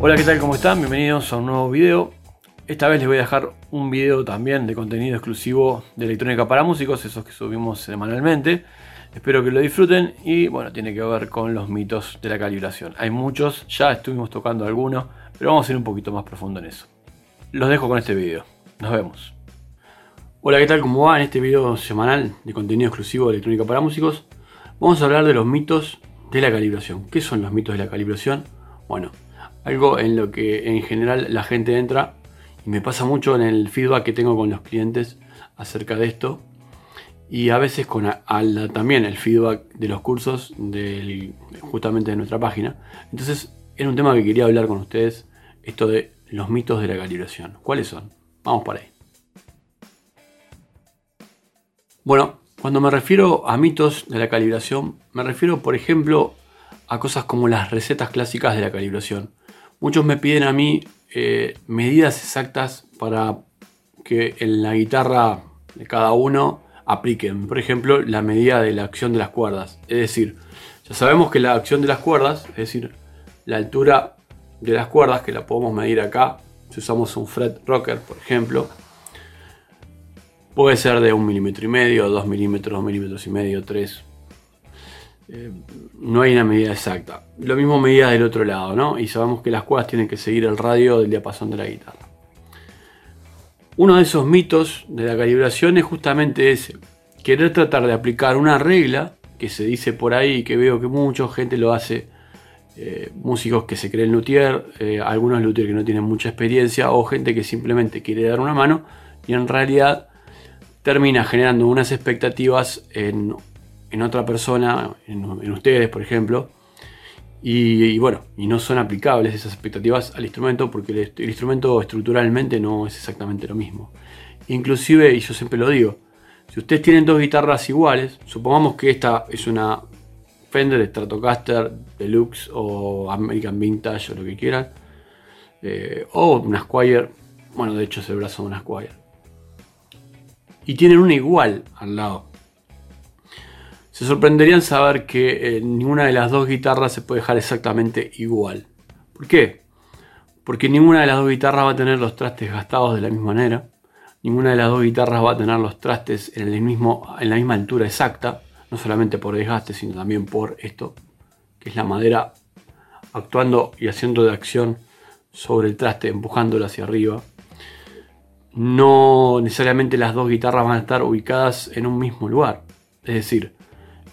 Hola, ¿qué tal? ¿Cómo están? Bienvenidos a un nuevo video. Esta vez les voy a dejar un video también de contenido exclusivo de electrónica para músicos, esos que subimos semanalmente. Espero que lo disfruten y bueno, tiene que ver con los mitos de la calibración. Hay muchos, ya estuvimos tocando algunos, pero vamos a ir un poquito más profundo en eso. Los dejo con este video. Nos vemos. Hola, ¿qué tal? ¿Cómo va? En este video semanal de contenido exclusivo de electrónica para músicos, vamos a hablar de los mitos de la calibración. ¿Qué son los mitos de la calibración? Bueno, algo en lo que en general la gente entra y me pasa mucho en el feedback que tengo con los clientes acerca de esto y a veces con también el feedback de los cursos justamente de nuestra página. Entonces era un tema que quería hablar con ustedes, esto de los mitos de la calibración. ¿Cuáles son? Vamos para ahí. Bueno, cuando me refiero a mitos de la calibración, me refiero por ejemplo a cosas como las recetas clásicas de la calibración. Muchos me piden a mí eh, medidas exactas para que en la guitarra de cada uno apliquen. Por ejemplo, la medida de la acción de las cuerdas. Es decir, ya sabemos que la acción de las cuerdas, es decir, la altura de las cuerdas, que la podemos medir acá, si usamos un fret rocker, por ejemplo, puede ser de un milímetro y medio, dos milímetros, dos milímetros y medio, tres. Eh, no hay una medida exacta. Lo mismo medida del otro lado, ¿no? Y sabemos que las cuerdas tienen que seguir el radio del diapasón de la guitarra. Uno de esos mitos de la calibración es justamente ese. Querer tratar de aplicar una regla que se dice por ahí, que veo que mucha gente lo hace, eh, músicos que se creen luthier, eh, algunos luthier que no tienen mucha experiencia, o gente que simplemente quiere dar una mano y en realidad termina generando unas expectativas en, otra persona, en, ustedes por ejemplo, y, bueno, y no son aplicables esas expectativas al instrumento porque el, instrumento estructuralmente no es exactamente lo mismo. Inclusive, y yo siempre lo digo, si ustedes tienen dos guitarras iguales, supongamos que esta es una Fender Stratocaster Deluxe o American Vintage o lo que quieran, eh, o una Squire, bueno de hecho es el brazo de una Squire, y tienen una igual al lado se sorprenderían saber que eh, ninguna de las dos guitarras se puede dejar exactamente igual. ¿Por qué? Porque ninguna de las dos guitarras va a tener los trastes gastados de la misma manera. Ninguna de las dos guitarras va a tener los trastes en, el mismo, en la misma altura exacta. No solamente por desgaste, sino también por esto, que es la madera actuando y haciendo de acción sobre el traste, empujándolo hacia arriba. No necesariamente las dos guitarras van a estar ubicadas en un mismo lugar. Es decir,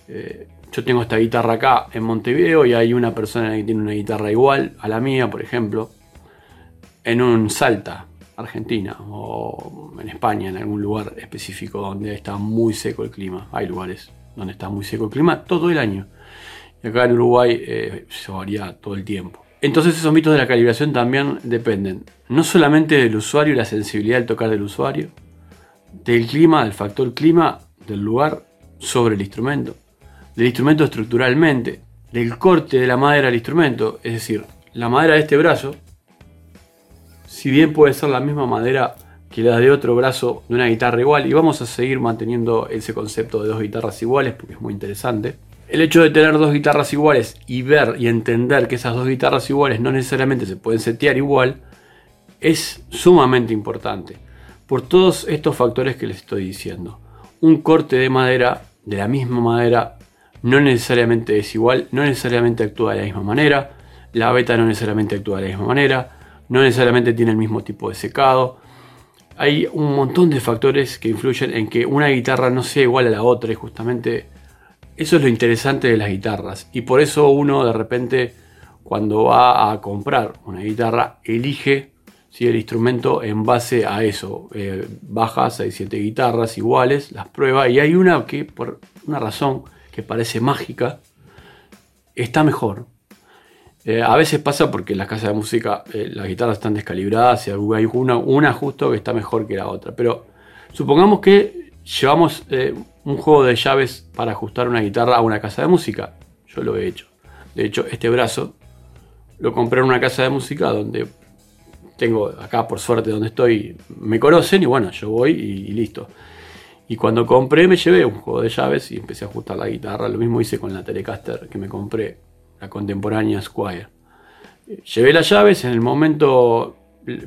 eh, yo tengo esta guitarra acá en Montevideo y hay una persona que tiene una guitarra igual a la mía, por ejemplo, en un Salta, Argentina, o en España, en algún lugar específico donde está muy seco el clima. Hay lugares donde está muy seco el clima todo el año. Y acá en Uruguay eh, se varía todo el tiempo. Entonces esos mitos de la calibración también dependen no solamente del usuario y la sensibilidad del tocar del usuario, del clima, del factor clima, del lugar sobre el instrumento, del instrumento estructuralmente, del corte de la madera del instrumento, es decir, la madera de este brazo, si bien puede ser la misma madera que la de otro brazo de una guitarra igual, y vamos a seguir manteniendo ese concepto de dos guitarras iguales porque es muy interesante. El hecho de tener dos guitarras iguales y ver y entender que esas dos guitarras iguales no necesariamente se pueden setear igual es sumamente importante por todos estos factores que les estoy diciendo. Un corte de madera de la misma madera no necesariamente es igual, no necesariamente actúa de la misma manera, la beta no necesariamente actúa de la misma manera, no necesariamente tiene el mismo tipo de secado. Hay un montón de factores que influyen en que una guitarra no sea igual a la otra y justamente eso es lo interesante de las guitarras. Y por eso uno de repente cuando va a comprar una guitarra elige si el instrumento en base a eso. Eh, baja 6-7 guitarras iguales, las prueba y hay una que por una razón que parece mágica, está mejor. Eh, a veces pasa porque las casas de música eh, las guitarras están descalibradas y hay una, una justo que está mejor que la otra. Pero supongamos que llevamos eh, un juego de llaves para ajustar una guitarra a una casa de música. Yo lo he hecho. De hecho, este brazo lo compré en una casa de música donde tengo acá, por suerte, donde estoy, me conocen y bueno, yo voy y listo. Y cuando compré me llevé un juego de llaves y empecé a ajustar la guitarra. Lo mismo hice con la Telecaster que me compré, la contemporánea Squire. Llevé las llaves, en el momento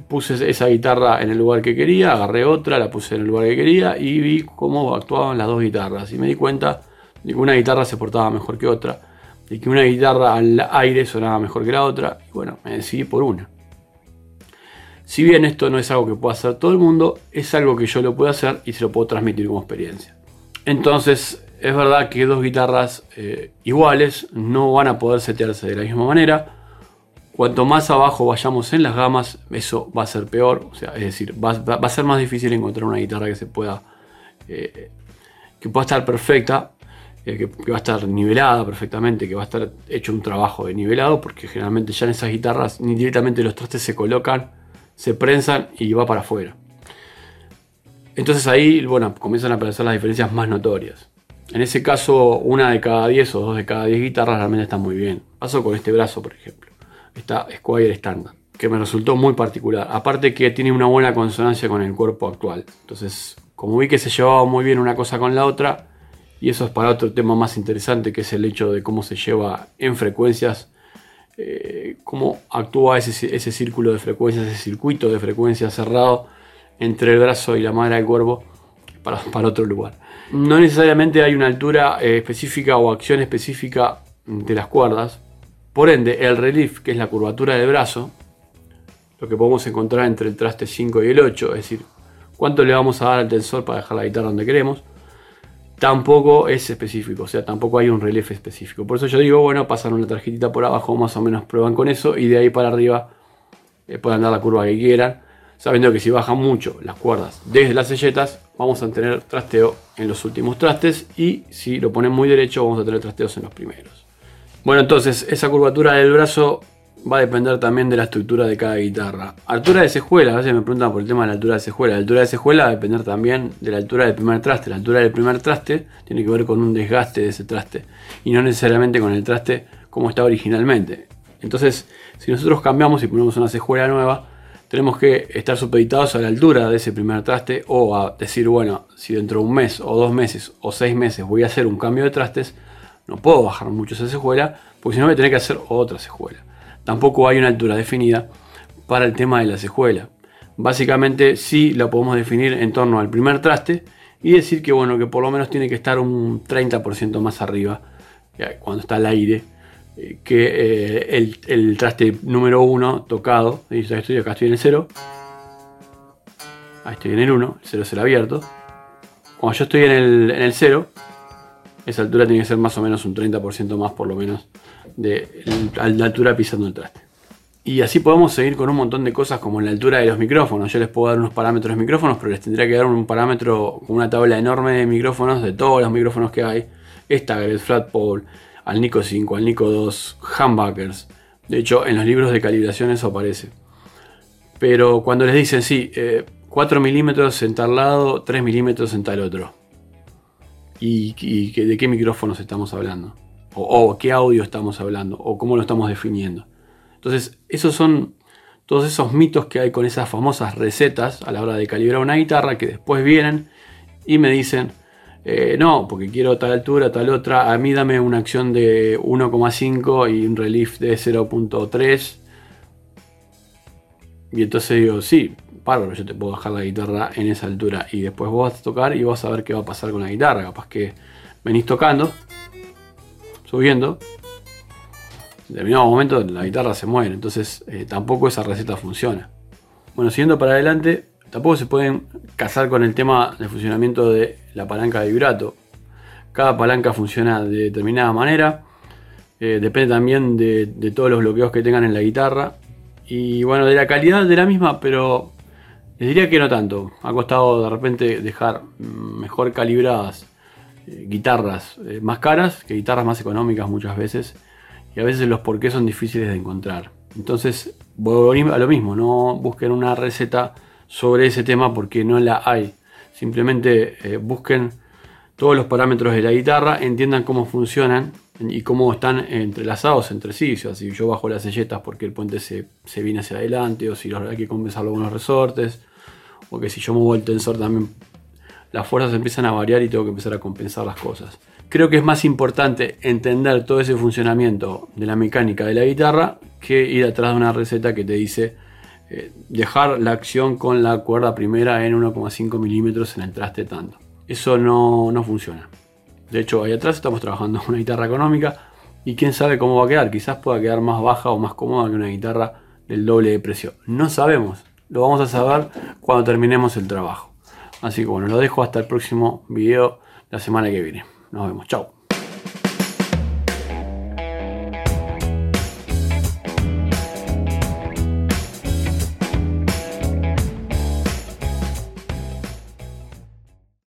puse esa guitarra en el lugar que quería, agarré otra, la puse en el lugar que quería y vi cómo actuaban las dos guitarras. Y me di cuenta de que una guitarra se portaba mejor que otra, de que una guitarra al aire sonaba mejor que la otra. Y bueno, me decidí por una. Si bien esto no es algo que pueda hacer todo el mundo, es algo que yo lo puedo hacer y se lo puedo transmitir como experiencia. Entonces, es verdad que dos guitarras eh, iguales no van a poder setearse de la misma manera Cuanto más abajo vayamos en las gamas, eso va a ser peor. O sea, es decir, va, a ser más difícil encontrar una guitarra que se pueda. Eh, que pueda estar perfecta, eh, que, va a estar nivelada perfectamente, que va a estar hecho un trabajo de nivelado, porque generalmente ya en esas guitarras ni directamente los trastes se colocan, se prensan y va para afuera. Entonces ahí, bueno, comienzan a aparecer las diferencias más notorias. En ese caso, una de cada 10 o dos de cada 10 guitarras realmente están muy bien. Paso con este brazo, por ejemplo esta Squire Standard, que me resultó muy particular. Aparte que tiene una buena consonancia con el cuerpo actual. Entonces, como vi que se llevaba muy bien una cosa con la otra, y eso es para otro tema más interesante, que es el hecho de cómo se lleva en frecuencias, eh, cómo actúa ese, círculo de frecuencias, ese circuito de frecuencias cerrado entre el brazo y la madera del cuervo para, para otro lugar. No necesariamente hay una altura eh, específica o acción específica de las cuerdas, por ende, el relief, que es la curvatura del brazo, lo que podemos encontrar entre el traste 5 y el 8, es decir, cuánto le vamos a dar al tensor para dejar la guitarra donde queremos, tampoco es específico, o sea, tampoco hay un relief específico. Por eso yo digo, bueno, pasan una tarjetita por abajo, más o menos prueban con eso y de ahí para arriba eh, puedan dar la curva que quieran, sabiendo que si bajan mucho las cuerdas desde las selletas, vamos a tener trasteo en los últimos trastes y si lo ponen muy derecho, vamos a tener trasteos en los primeros. Bueno, entonces esa curvatura del brazo va a depender también de la estructura de cada guitarra. Altura de cejuela, a veces me preguntan por el tema de la altura de cejuela. La altura de cejuela va a depender también de la altura del primer traste. La altura del primer traste tiene que ver con un desgaste de ese traste y no necesariamente con el traste como está originalmente. Entonces, si nosotros cambiamos y ponemos una cejuela nueva, tenemos que estar supeditados a la altura de ese primer traste o a decir, bueno, si dentro de un mes o dos meses o seis meses voy a hacer un cambio de trastes, no puedo bajar mucho esa cejuela, porque si no voy a que hacer otra cejuela. Tampoco hay una altura definida para el tema de la cejuela. Básicamente sí la podemos definir en torno al primer traste y decir que bueno, que por lo menos tiene que estar un 30% más arriba cuando está al aire eh, que eh, el, traste número 1 tocado. Estoy, acá estoy en el 0. Ahí estoy en el 1, el 0 es el abierto. Cuando yo estoy en el, en el 0, esa altura tiene que ser más o menos un 30% más por lo menos de la altura pisando el traste. Y así podemos seguir con un montón de cosas como la altura de los micrófonos. Yo les puedo dar unos parámetros de micrófonos, pero les tendría que dar un parámetro con una tabla enorme de micrófonos, de todos los micrófonos que hay. Stagger, Flat Pole, al Nico 5, al Nico 2, humbuckers. De hecho, en los libros de calibración eso aparece. Pero cuando les dicen, sí, 4 eh, milímetros en tal lado, 3 milímetros en tal otro y, de qué micrófonos estamos hablando, o, qué audio estamos hablando, o cómo lo estamos definiendo. Entonces, esos son todos esos mitos que hay con esas famosas recetas a la hora de calibrar una guitarra que después vienen y me dicen, eh, no, porque quiero tal altura, tal otra, a mí dame una acción de 1,5 y un relief de 0.3. Y entonces digo, sí, yo te puedo dejar la guitarra en esa altura y después vos vas a tocar y vas a ver qué va a pasar con la guitarra. Capaz que venís tocando, subiendo, en determinado momento la guitarra se muere, entonces eh, tampoco esa receta funciona. Bueno, siguiendo para adelante, tampoco se pueden casar con el tema del funcionamiento de la palanca de vibrato. Cada palanca funciona de determinada manera, eh, depende también de, de todos los bloqueos que tengan en la guitarra y bueno, de la calidad de la misma, pero les diría que no tanto. Ha costado de repente dejar mejor calibradas eh, guitarras eh, más caras que guitarras más económicas muchas veces. Y a veces los porqués son difíciles de encontrar. Entonces, voy a lo mismo, no busquen una receta sobre ese tema porque no la hay. Simplemente eh, busquen todos los parámetros de la guitarra, entiendan cómo funcionan y cómo están entrelazados entre sí. O si yo bajo las selletas porque el puente se, se viene hacia adelante, o si hay que compensarlo con los resortes, o que si yo muevo el tensor también las fuerzas empiezan a variar y tengo que empezar a compensar las cosas. creo que es más importante entender todo ese funcionamiento de la mecánica de la guitarra que ir atrás de una receta que te dice eh, dejar la acción con la cuerda primera en 1,5 milímetros en el traste tanto. Eso no, no funciona. De hecho, ahí atrás estamos trabajando una guitarra económica y quién sabe cómo va a quedar. Quizás pueda quedar más baja o más cómoda que una guitarra del doble de precio. No sabemos. Lo vamos a saber cuando terminemos el trabajo. Así que bueno, lo dejo hasta el próximo video la semana que viene. Nos vemos. Chao.